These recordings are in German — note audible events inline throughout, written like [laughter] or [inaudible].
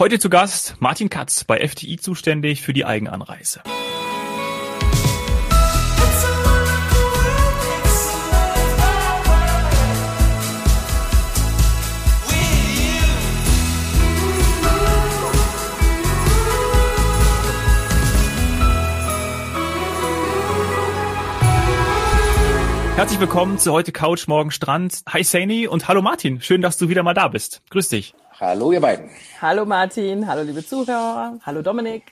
Heute zu Gast Martin Katz bei FTI zuständig für die Eigenanreise. Herzlich willkommen zu heute Couch, morgen Strand. Hi Saini und hallo Martin. Schön, dass du wieder mal da bist. Grüß dich. Hallo ihr beiden. Hallo Martin, hallo liebe Zuhörer, hallo Dominik.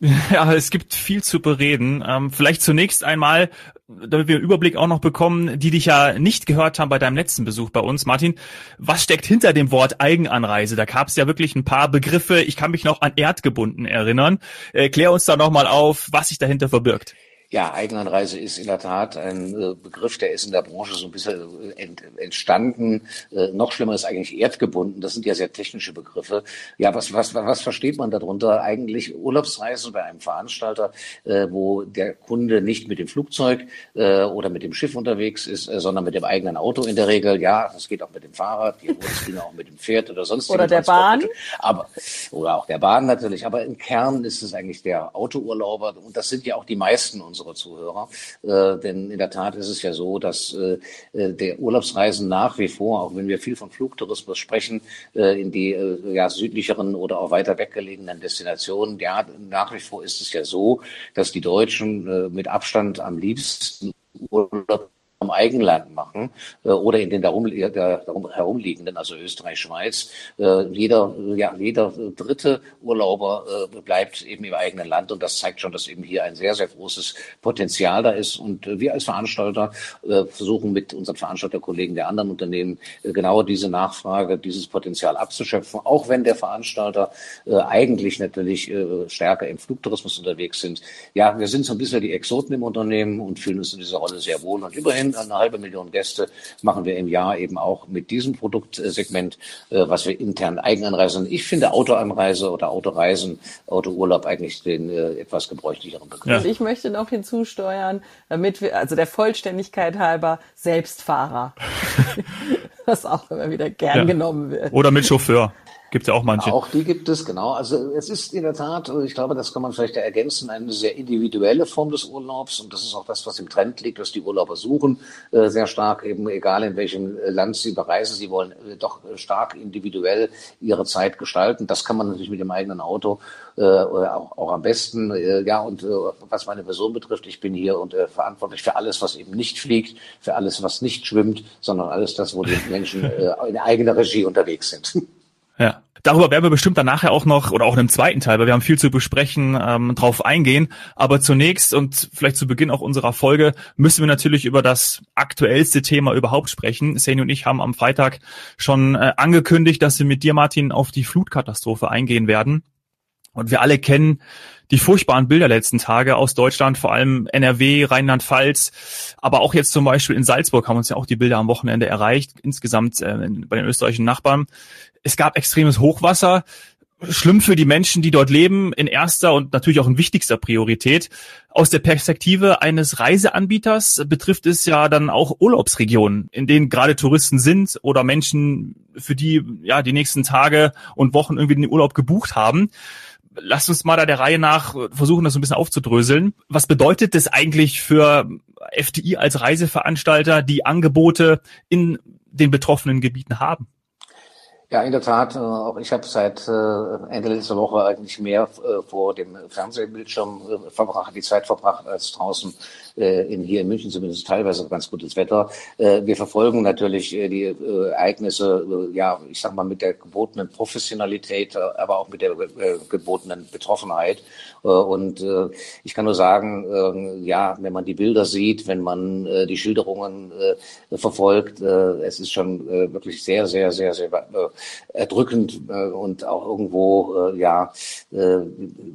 [laughs] Ja, es gibt viel zu bereden. Ähm, vielleicht zunächst einmal, damit wir einen Überblick auch noch bekommen, die dich ja nicht gehört haben bei deinem letzten Besuch bei uns. Martin, was steckt hinter dem Wort Eigenanreise? Da gab es ja wirklich ein paar Begriffe. Ich kann mich noch an erdgebunden erinnern. Äh, klär uns da nochmal auf, was sich dahinter verbirgt. Ja, Eigenanreise ist in der Tat ein äh, Begriff, der ist in der Branche so ein bisschen äh, ent, entstanden. Äh, noch schlimmer ist eigentlich erdgebunden. Das sind ja sehr technische Begriffe. Ja, was, was, was versteht man darunter? Eigentlich Urlaubsreise bei einem Veranstalter, wo der Kunde nicht mit dem Flugzeug oder mit dem Schiff unterwegs ist, sondern mit dem eigenen Auto in der Regel. Ja, das geht auch mit dem Fahrrad, die Urlaubsdinge auch mit dem Pferd oder sonst Oder der Bahn. Aber, oder auch der Bahn natürlich. Aber im Kern ist es eigentlich der Autourlauber. Und das sind ja auch die meisten unsere Zuhörer. Äh, denn in der Tat ist es ja so, dass äh, äh, der Urlaubsreisen nach wie vor, auch wenn wir viel von Flugtourismus sprechen, äh, in die äh, ja, südlicheren oder auch weiter weggelegenen Destinationen, ja, nach wie vor ist es ja so, dass die Deutschen äh, mit Abstand am liebsten Urlaub am Eigenland machen äh, oder in den darum, der, darum herumliegenden, also Österreich, Schweiz. Äh, jeder, ja, jeder dritte Urlauber äh, bleibt eben im eigenen Land und das zeigt schon, dass eben hier ein sehr, sehr großes Potenzial da ist. Und äh, wir als Veranstalter äh, versuchen mit unseren Veranstalterkollegen der anderen Unternehmen äh, genau diese Nachfrage, dieses Potenzial abzuschöpfen, auch wenn der Veranstalter äh, eigentlich natürlich äh, stärker im Flugtourismus unterwegs sind. Ja, wir sind so ein bisschen die Exoten im Unternehmen und fühlen uns in dieser Rolle sehr wohl und immerhin immerhin eine halbe Million Gäste machen wir im Jahr eben auch mit diesem Produktsegment, äh, was wir intern Eigenanreisen. Ich finde Autoanreise oder Autoreisen, Autourlaub eigentlich den äh, etwas gebräuchlicheren Begriff. Ja. Und ich möchte noch hinzusteuern, damit wir, also der Vollständigkeit halber, Selbstfahrer. [laughs] was auch immer wieder gern ja. genommen wird. Oder mit Chauffeur. Gibt ja auch manche. Auch die gibt es, genau. Also es ist in der Tat, ich glaube, das kann man vielleicht ergänzen, eine sehr individuelle Form des Urlaubs. Und das ist auch das, was im Trend liegt, dass die Urlauber suchen, äh, sehr stark eben, egal in welchem Land sie bereisen, sie wollen äh, doch stark individuell ihre Zeit gestalten. Das kann man natürlich mit dem eigenen Auto äh, auch, auch am besten. Ja, und was meine Person betrifft, ich bin hier und verantwortlich für alles, was eben nicht fliegt, für alles, was nicht schwimmt, sondern alles das, wo die Menschen in eigener Regie unterwegs sind. [laughs] Darüber werden wir bestimmt dann nachher auch noch oder auch in einem zweiten Teil, weil wir haben viel zu besprechen, ähm, drauf eingehen. Aber zunächst und vielleicht zu Beginn auch unserer Folge müssen wir natürlich über das aktuellste Thema überhaupt sprechen. Seni und ich haben am Freitag schon äh, angekündigt, dass wir mit dir, Martin, auf die Flutkatastrophe eingehen werden. Und wir alle kennen die furchtbaren Bilder letzten Tage aus Deutschland, vor allem NRW, Rheinland-Pfalz, aber auch jetzt zum Beispiel in Salzburg haben uns ja auch die Bilder am Wochenende erreicht, insgesamt äh, bei den österreichischen Nachbarn. Es gab extremes Hochwasser, schlimm für die Menschen, die dort leben, in erster und natürlich auch in wichtigster Priorität. Aus der Perspektive eines Reiseanbieters betrifft es ja dann auch Urlaubsregionen, in denen gerade Touristen sind oder Menschen, für die ja die nächsten Tage und Wochen irgendwie den Urlaub gebucht haben. Lass uns mal da der Reihe nach versuchen, das so ein bisschen aufzudröseln. Was bedeutet das eigentlich für FDI als Reiseveranstalter, die Angebote in den betroffenen Gebieten haben? Ja, in der Tat. Äh, auch ich habe seit äh, Ende letzter Woche eigentlich mehr äh, vor dem Fernsehbildschirm verbracht, die Zeit verbracht, als draußen in, hier in München zumindest teilweise ganz gutes Wetter. wir verfolgen natürlich die Ereignisse, ja, ich sag mal, mit der gebotenen Professionalität, aber auch mit der gebotenen Betroffenheit. und ich kann nur sagen, ja, wenn man die Bilder sieht, wenn man die Schilderungen verfolgt, es ist schon wirklich sehr, sehr, sehr, sehr erdrückend äh, und auch irgendwo, äh, ja, äh,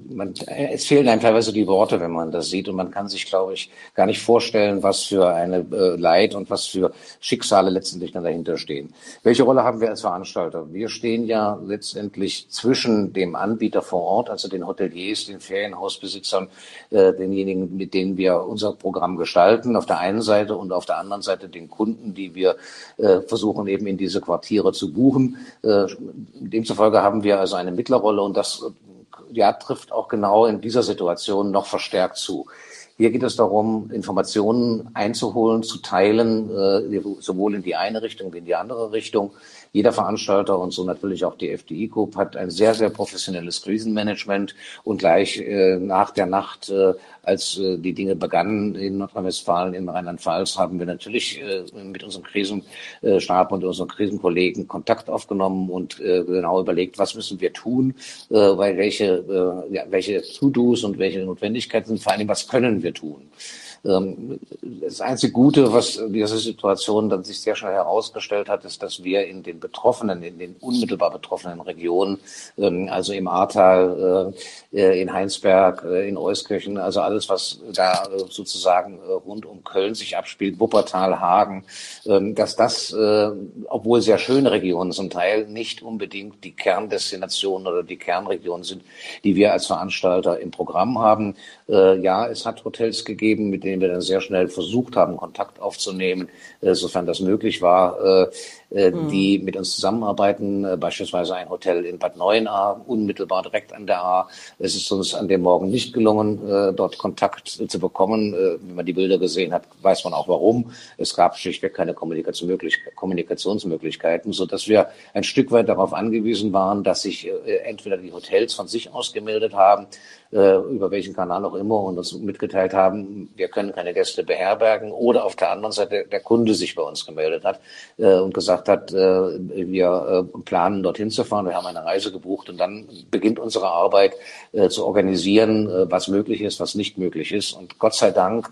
man, es fehlen einem teilweise die Worte, wenn man das sieht und man kann sich, glaube ich, gar nicht vorstellen, was für eine äh, Leid und was für Schicksale letztendlich dann dahinter stehen. Welche Rolle haben wir als Veranstalter? Wir stehen ja letztendlich zwischen dem Anbieter vor Ort, also den Hoteliers, den Ferienhausbesitzern, äh, denjenigen, mit denen wir unser Programm gestalten, auf der einen Seite und auf der anderen Seite den Kunden, die wir äh, versuchen eben in diese Quartiere zu buchen. Demzufolge haben wir also eine Mittlerrolle und das ja, trifft auch genau in dieser Situation noch verstärkt zu. Hier geht es darum, Informationen einzuholen, zu teilen, äh, sowohl in die eine Richtung wie in die andere Richtung. Jeder Veranstalter und so natürlich auch die FDI Group hat ein sehr, sehr professionelles Krisenmanagement und gleich äh, nach der Nacht äh, als äh, die Dinge begannen in Nordrhein-Westfalen, in Rheinland-Pfalz, haben wir natürlich äh, mit unserem Krisenstab und unseren Krisenkollegen Kontakt aufgenommen und äh, genau überlegt, was müssen wir tun, äh, weil welche, äh, ja, welche To-Dos und welche Notwendigkeiten sind, vor allem was können wir tun. Ähm, das einzige Gute, was diese Situation dann sich sehr schnell herausgestellt hat, ist, dass wir in den betroffenen, in den unmittelbar betroffenen Regionen, ähm, also im Ahrtal, äh, äh, in Heinsberg, äh, in Euskirchen, also alles, was da sozusagen rund um Köln sich abspielt, Wuppertal, Hagen, ähm, dass das, obwohl sehr schöne Regionen zum Teil, nicht unbedingt die Kerndestinationen oder die Kernregionen sind, die wir als Veranstalter im Programm haben. Ja, es hat Hotels gegeben, mit denen denen wir dann sehr schnell versucht haben, Kontakt aufzunehmen, äh, sofern das möglich war, äh, äh, mhm. die mit uns zusammenarbeiten, beispielsweise ein Hotel in Bad Neuenahr, unmittelbar direkt an der A. Es ist uns an dem Morgen nicht gelungen, dort Kontakt zu bekommen. Wenn man die Bilder gesehen hat, weiß man auch warum. Es gab schlichtweg keine Kommunikationsmöglichkeiten, so dass wir ein Stück weit darauf angewiesen waren, dass sich entweder die Hotels von sich aus gemeldet haben, über welchen Kanal auch immer und uns mitgeteilt haben, wir können keine Gäste beherbergen oder auf der anderen Seite der Kunde sich bei uns gemeldet hat äh, und gesagt hat, äh, wir äh, planen dorthin zu fahren, wir haben eine Reise gebucht und dann beginnt unsere Arbeit äh, zu organisieren, äh, was möglich ist, was nicht möglich ist. Und Gott sei Dank,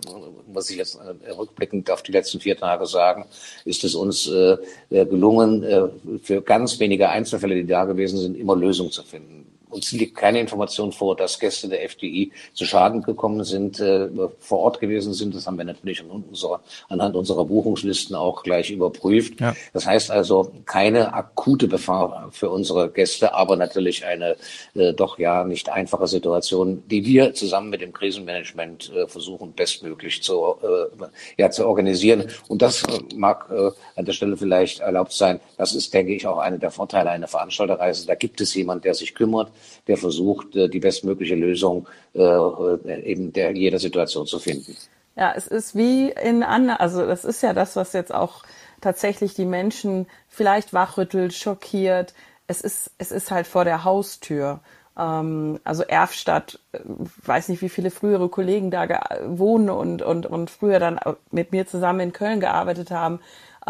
muss ich jetzt äh, rückblickend auf die letzten vier Tage sagen, ist es uns äh, gelungen, äh, für ganz wenige Einzelfälle, die da gewesen sind, immer Lösungen zu finden uns liegt keine Information vor, dass Gäste der FDI zu Schaden gekommen sind, äh, vor Ort gewesen sind. Das haben wir natürlich anhand unserer, anhand unserer Buchungslisten auch gleich überprüft. Ja. Das heißt also keine akute Gefahr für unsere Gäste, aber natürlich eine äh, doch ja nicht einfache Situation, die wir zusammen mit dem Krisenmanagement äh, versuchen bestmöglich zu, äh, ja, zu organisieren. Und das äh, mag äh, an der Stelle vielleicht erlaubt sein. Das ist, denke ich, auch einer der Vorteile einer Veranstalterreise. Da gibt es jemand, der sich kümmert, der versucht, äh, die bestmögliche Lösung äh, eben der jeder Situation zu finden. Ja, es ist wie in anderen, also das ist ja das, was jetzt auch tatsächlich die Menschen vielleicht wachrüttelt, schockiert. Es ist, es ist halt vor der Haustür. Ähm, also Erfstadt, äh, weiß nicht, wie viele frühere Kollegen da wohnen und, und, und früher dann mit mir zusammen in Köln gearbeitet haben.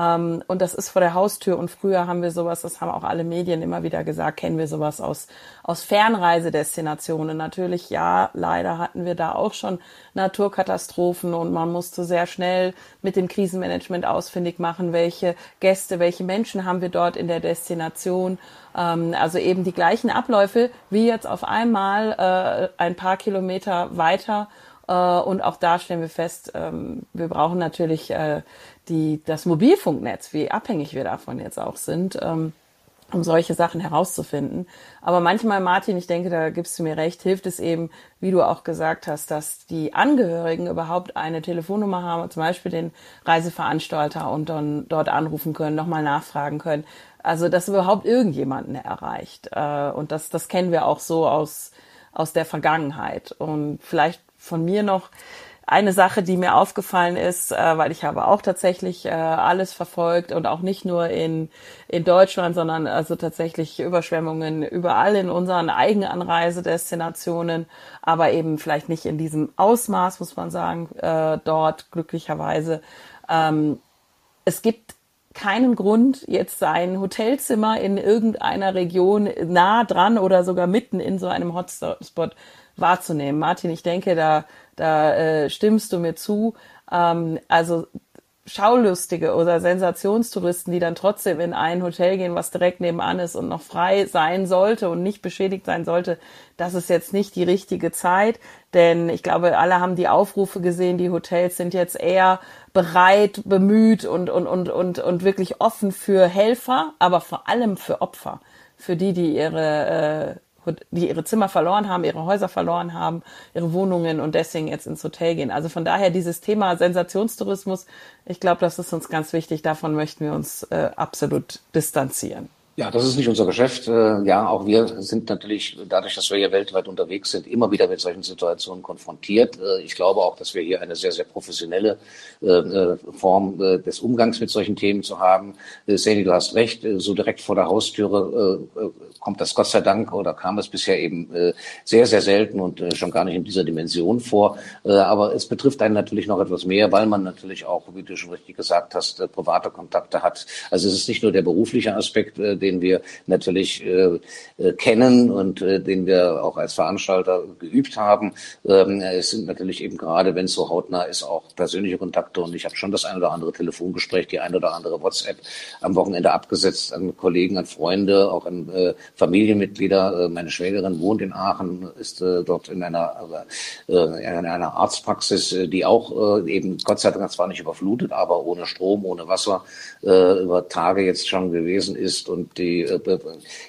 Ähm, und das ist vor der Haustür. Und früher haben wir sowas, das haben auch alle Medien immer wieder gesagt, kennen wir sowas aus, aus Fernreisedestinationen. Natürlich, ja, leider hatten wir da auch schon Naturkatastrophen und man musste sehr schnell mit dem Krisenmanagement ausfindig machen, welche Gäste, welche Menschen haben wir dort in der Destination. Ähm, also eben die gleichen Abläufe wie jetzt auf einmal äh, ein paar Kilometer weiter und auch da stellen wir fest, ähm, wir brauchen natürlich äh, die, das Mobilfunknetz, wie abhängig wir davon jetzt auch sind, ähm, um solche Sachen herauszufinden. Aber manchmal, Martin, ich denke, da gibst du mir recht, hilft es eben, wie du auch gesagt hast, dass die Angehörigen überhaupt eine Telefonnummer haben, zum Beispiel den Reiseveranstalter und dann dort anrufen können, nochmal nachfragen können. Also, dass überhaupt irgendjemanden erreicht. Äh, und das, das kennen wir auch so aus, aus der Vergangenheit. Und vielleicht von mir noch, eine Sache, die mir aufgefallen ist, äh, weil ich habe auch tatsächlich äh, alles verfolgt und auch nicht nur in, in Deutschland, sondern also tatsächlich Überschwemmungen überall in unseren Eigenanreisedestinationen, aber eben vielleicht nicht in diesem Ausmaß, muss man sagen, äh, dort glücklicherweise. Ähm, es gibt keinen Grund, jetzt sein Hotelzimmer in irgendeiner Region nah dran oder sogar mitten in so einem Hotspot wahrzunehmen. Martin, ich denke, da da äh, stimmst du mir zu. Ähm, also Schaulustige oder Sensationstouristen, die dann trotzdem in ein Hotel gehen, was direkt nebenan ist und noch frei sein sollte und nicht beschädigt sein sollte, das ist jetzt nicht die richtige Zeit. Denn ich glaube, alle haben die Aufrufe gesehen, die Hotels sind jetzt eher bereit, bemüht und, und, und, und, und wirklich offen für Helfer, aber vor allem für Opfer. Für die, die ihre äh, die ihre Zimmer verloren haben, ihre Häuser verloren haben, ihre Wohnungen und deswegen jetzt ins Hotel gehen. Also von daher dieses Thema Sensationstourismus, ich glaube, das ist uns ganz wichtig. Davon möchten wir uns äh, absolut distanzieren. Ja, das ist nicht unser Geschäft. Äh, ja, auch wir sind natürlich dadurch, dass wir hier weltweit unterwegs sind, immer wieder mit solchen Situationen konfrontiert. Äh, ich glaube auch, dass wir hier eine sehr, sehr professionelle äh, Form des Umgangs mit solchen Themen zu haben. Sani, du hast recht, so direkt vor der Haustüre kommt das Gott sei Dank oder kam es bisher eben sehr, sehr selten und schon gar nicht in dieser Dimension vor. Aber es betrifft einen natürlich noch etwas mehr, weil man natürlich auch, wie du schon richtig gesagt hast, private Kontakte hat. Also es ist nicht nur der berufliche Aspekt, den wir natürlich äh, äh, kennen und äh, den wir auch als Veranstalter geübt haben. Ähm, es sind natürlich eben gerade, wenn es so hautnah ist, auch persönliche Kontakte und ich habe schon das ein oder andere Telefongespräch, die ein oder andere WhatsApp am Wochenende abgesetzt an Kollegen, an Freunde, auch an äh, Familienmitglieder. Äh, meine Schwägerin wohnt in Aachen, ist äh, dort in einer, in einer Arztpraxis, die auch eben Gott sei Dank zwar nicht überflutet, aber ohne Strom, ohne Wasser äh, über Tage jetzt schon gewesen ist und die, äh,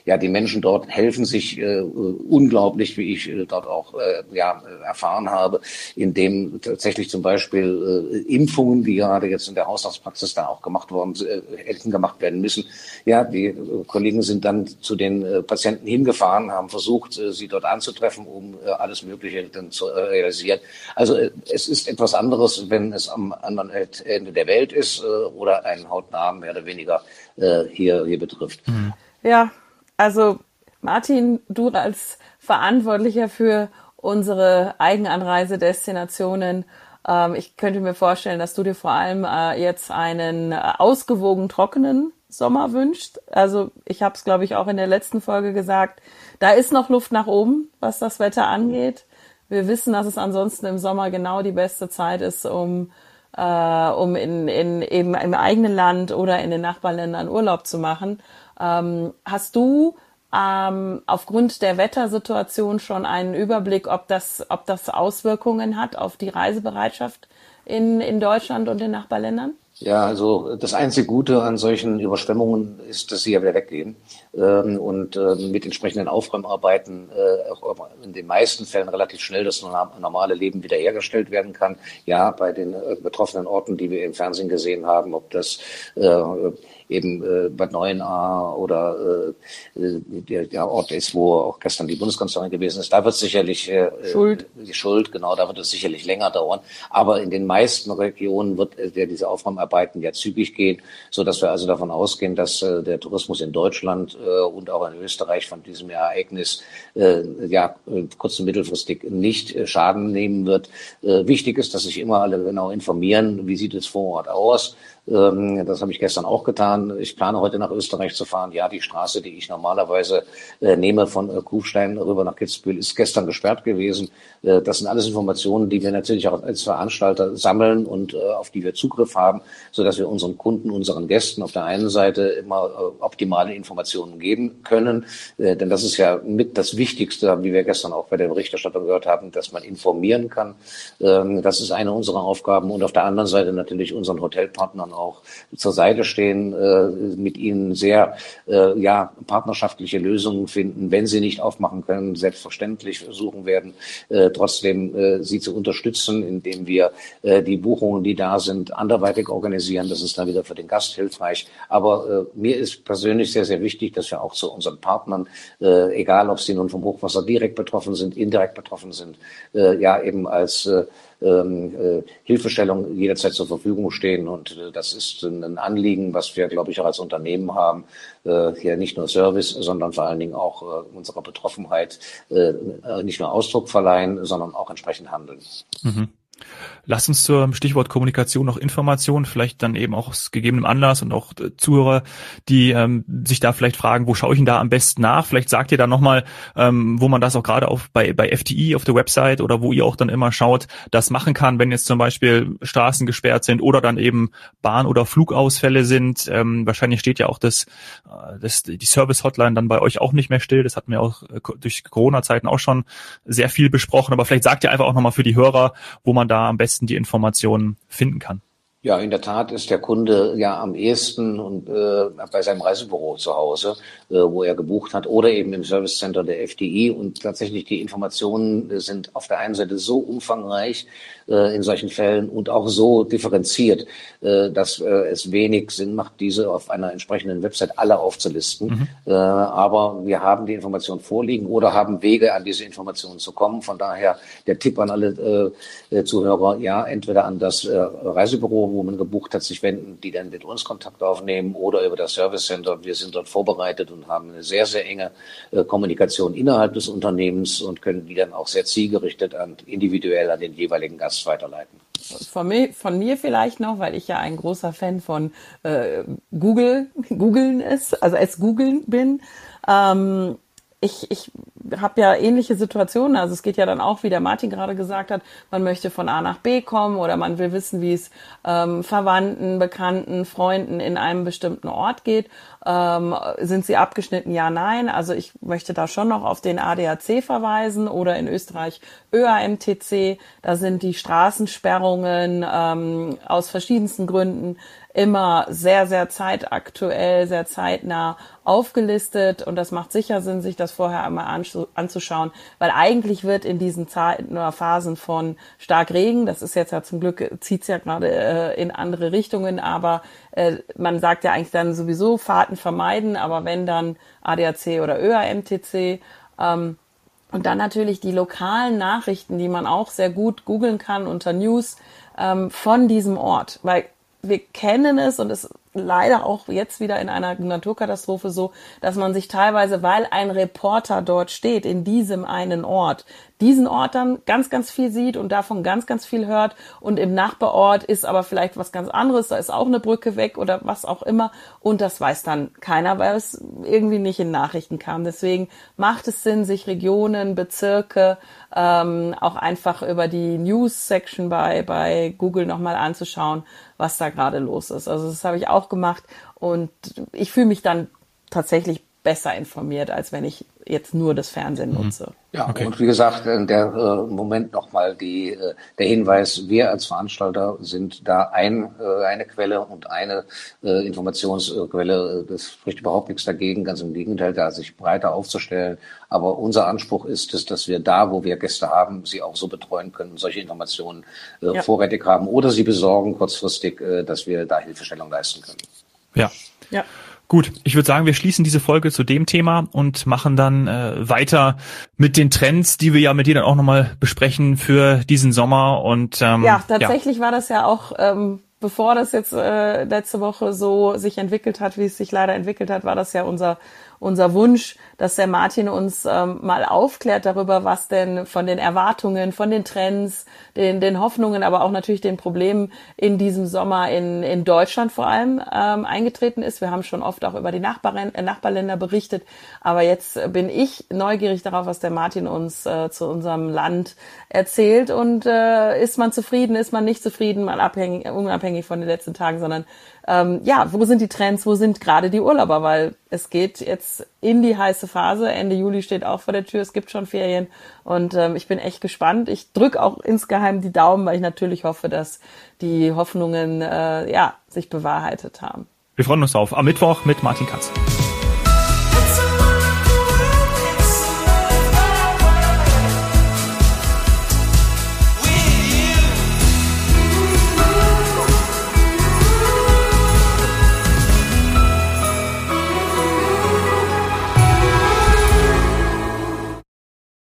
ja, die Menschen dort helfen sich äh, unglaublich, wie ich äh, dort auch äh, ja, erfahren habe, indem tatsächlich zum Beispiel äh, Impfungen, die gerade jetzt in der Hausarztpraxis da auch gemacht worden äh, hätten gemacht werden müssen. Ja, die äh, Kollegen sind dann zu den äh, Patienten hingefahren, haben versucht, äh, sie dort anzutreffen, um äh, alles Mögliche dann zu äh, realisieren. Also äh, es ist etwas anderes, wenn es am anderen Ende der Welt ist äh, oder einen hautnah mehr oder weniger äh, hier, hier betrifft. Mhm. Ja, also Martin, du als Verantwortlicher für unsere Eigenanreisedestinationen, ähm, ich könnte mir vorstellen, dass du dir vor allem äh, jetzt einen ausgewogen trockenen Sommer wünscht. Also ich habe es, glaube ich, auch in der letzten Folge gesagt, da ist noch Luft nach oben, was das Wetter angeht. Wir wissen, dass es ansonsten im Sommer genau die beste Zeit ist, um äh, um in, in, eben im eigenen Land oder in den Nachbarländern Urlaub zu machen. Ähm, hast du ähm, aufgrund der Wettersituation schon einen Überblick, ob das, ob das Auswirkungen hat auf die Reisebereitschaft in, in Deutschland und den Nachbarländern? Ja, also das einzige Gute an solchen Überschwemmungen ist, dass sie ja wieder weggehen ähm, und äh, mit entsprechenden Aufräumarbeiten äh, auch in den meisten Fällen relativ schnell das normale Leben wiederhergestellt werden kann. Ja, bei den äh, betroffenen Orten, die wir im Fernsehen gesehen haben, ob das äh, eben äh, Bad Neuenahr oder äh, äh, der, der Ort ist, wo auch gestern die Bundeskanzlerin gewesen ist. Da wird sicherlich äh, Schuld. die Schuld, genau, da wird es sicherlich länger dauern. Aber in den meisten Regionen wird äh, diese Aufräumarbeiten ja zügig gehen, so dass wir also davon ausgehen, dass äh, der Tourismus in Deutschland äh, und auch in Österreich von diesem Ereignis äh, ja kurz- und mittelfristig nicht Schaden nehmen wird. Wichtig ist, dass sich immer alle genau informieren, wie sieht es vor Ort aus. Ähm, das habe ich gestern auch getan. Ich plane heute nach Österreich zu fahren. Ja, die Straße, die ich normalerweise äh, nehme von äh, Kufstein rüber nach Kitzbühel, ist gestern gesperrt gewesen. Äh, das sind alles Informationen, die wir natürlich auch als Veranstalter sammeln und auf die wir Zugriff haben, so dass wir unseren Kunden, unseren Gästen auf der einen Seite immer optimale Informationen geben können. Denn das ist ja mit das Wichtigste, wie wir gestern auch bei der Berichterstattung gehört haben, dass man informieren kann. Ähm, das ist eine unserer Aufgaben und auf der anderen Seite natürlich unseren Hotelpartnern auch zur Seite stehen, äh, mit ihnen sehr äh, ja, partnerschaftliche Lösungen finden, wenn sie nicht aufmachen können, selbstverständlich versuchen werden, äh, trotzdem äh, sie zu unterstützen, indem wir äh, die Buchungen, die da sind, anderweitig organisieren. Das ist dann wieder für den Gast hilfreich. Aber äh, mir ist persönlich sehr, sehr wichtig, dass wir auch zu unseren Partnern, äh, egal ob sie nun vom Hochwasser direkt betroffen sind, indirekt betroffen sind, äh, ja eben als äh, ähm, äh, Hilfestellung jederzeit zur Verfügung stehen. Und äh, das ist ein Anliegen, was wir, glaube ich, auch als Unternehmen haben, äh, hier nicht nur Service, sondern vor allen Dingen auch äh, unserer Betroffenheit äh, nicht nur Ausdruck verleihen, sondern auch entsprechend handeln. Mhm. Lass uns zum Stichwort Kommunikation noch Informationen, vielleicht dann eben auch aus gegebenem Anlass und auch äh, Zuhörer, die ähm, sich da vielleicht fragen, wo schaue ich denn da am besten nach? Vielleicht sagt ihr da nochmal, ähm, wo man das auch gerade auf bei, bei FTI auf der Website oder wo ihr auch dann immer schaut, das machen kann, wenn jetzt zum Beispiel Straßen gesperrt sind oder dann eben Bahn- oder Flugausfälle sind. Ähm, wahrscheinlich steht ja auch das, äh, das die Service-Hotline dann bei euch auch nicht mehr still. Das hatten wir auch äh, durch Corona-Zeiten auch schon sehr viel besprochen. Aber vielleicht sagt ihr einfach auch nochmal für die Hörer, wo man da am besten die Informationen finden kann. Ja, in der Tat ist der Kunde ja am ehesten und äh, bei seinem Reisebüro zu Hause, äh, wo er gebucht hat, oder eben im Service Center der FDI. Und tatsächlich die Informationen sind auf der einen Seite so umfangreich äh, in solchen Fällen und auch so differenziert, äh, dass äh, es wenig Sinn macht, diese auf einer entsprechenden Website alle aufzulisten. Mhm. Äh, aber wir haben die Informationen vorliegen oder haben Wege, an diese Informationen zu kommen. Von daher der Tipp an alle äh, Zuhörer, ja, entweder an das äh, Reisebüro, man gebucht hat, sich wenden, die dann mit uns Kontakt aufnehmen oder über das Service Center. Wir sind dort vorbereitet und haben eine sehr, sehr enge äh, Kommunikation innerhalb des Unternehmens und können die dann auch sehr zielgerichtet und individuell an den jeweiligen Gast weiterleiten. Von mir, von mir vielleicht noch, weil ich ja ein großer Fan von äh, Google, [laughs] Googlen ist, also als Googeln bin. Ähm, ich, ich habe ja ähnliche Situationen. Also es geht ja dann auch, wie der Martin gerade gesagt hat, man möchte von A nach B kommen oder man will wissen, wie es ähm, Verwandten, Bekannten, Freunden in einem bestimmten Ort geht. Ähm, sind sie abgeschnitten? Ja, nein. Also ich möchte da schon noch auf den ADAC verweisen oder in Österreich ÖAMTC. Da sind die Straßensperrungen ähm, aus verschiedensten Gründen immer sehr, sehr zeitaktuell, sehr zeitnah aufgelistet und das macht sicher Sinn, sich das vorher einmal anzuschauen, weil eigentlich wird in diesen Zeiten oder Phasen von stark Regen, das ist jetzt ja zum Glück, zieht's ja gerade äh, in andere Richtungen, aber äh, man sagt ja eigentlich dann sowieso Fahrten vermeiden, aber wenn dann ADAC oder ÖAMTC, ähm, und dann natürlich die lokalen Nachrichten, die man auch sehr gut googeln kann unter News ähm, von diesem Ort. Weil wir kennen es und es leider auch jetzt wieder in einer Naturkatastrophe so, dass man sich teilweise, weil ein Reporter dort steht, in diesem einen Ort, diesen Ort dann ganz, ganz viel sieht und davon ganz, ganz viel hört und im Nachbarort ist aber vielleicht was ganz anderes, da ist auch eine Brücke weg oder was auch immer und das weiß dann keiner, weil es irgendwie nicht in Nachrichten kam. Deswegen macht es Sinn, sich Regionen, Bezirke ähm, auch einfach über die News-Section bei, bei Google nochmal anzuschauen, was da gerade los ist. Also das habe ich auch gemacht und ich fühle mich dann tatsächlich besser informiert, als wenn ich jetzt nur das Fernsehen mhm. nutze. Ja, okay. und wie gesagt, in der äh, Moment nochmal die, äh, der Hinweis, wir als Veranstalter sind da ein, äh, eine Quelle und eine äh, Informationsquelle. Das spricht überhaupt nichts dagegen, ganz im Gegenteil, da sich breiter aufzustellen. Aber unser Anspruch ist es, dass wir da, wo wir Gäste haben, sie auch so betreuen können, solche Informationen äh, ja. vorrätig haben oder sie besorgen kurzfristig, äh, dass wir da Hilfestellung leisten können. Ja. Ja. Gut, ich würde sagen, wir schließen diese Folge zu dem Thema und machen dann äh, weiter mit den Trends, die wir ja mit dir dann auch nochmal besprechen für diesen Sommer. Und ähm, ja, tatsächlich ja. war das ja auch, ähm, bevor das jetzt äh, letzte Woche so sich entwickelt hat, wie es sich leider entwickelt hat, war das ja unser unser Wunsch, dass der Martin uns ähm, mal aufklärt darüber, was denn von den Erwartungen, von den Trends, den, den Hoffnungen, aber auch natürlich den Problemen in diesem Sommer in, in Deutschland vor allem ähm, eingetreten ist. Wir haben schon oft auch über die Nachbarn, äh, Nachbarländer berichtet, aber jetzt bin ich neugierig darauf, was der Martin uns äh, zu unserem Land erzählt und äh, ist man zufrieden, ist man nicht zufrieden, mal abhängig, unabhängig von den letzten Tagen, sondern ähm, ja, wo sind die Trends, wo sind gerade die Urlauber, weil es geht jetzt in die heiße Phase. Ende Juli steht auch vor der Tür, es gibt schon Ferien und ähm, ich bin echt gespannt. Ich drücke auch insgeheim die Daumen, weil ich natürlich hoffe, dass die Hoffnungen äh, ja sich bewahrheitet haben. Wir freuen uns auf am Mittwoch mit Martin Katz.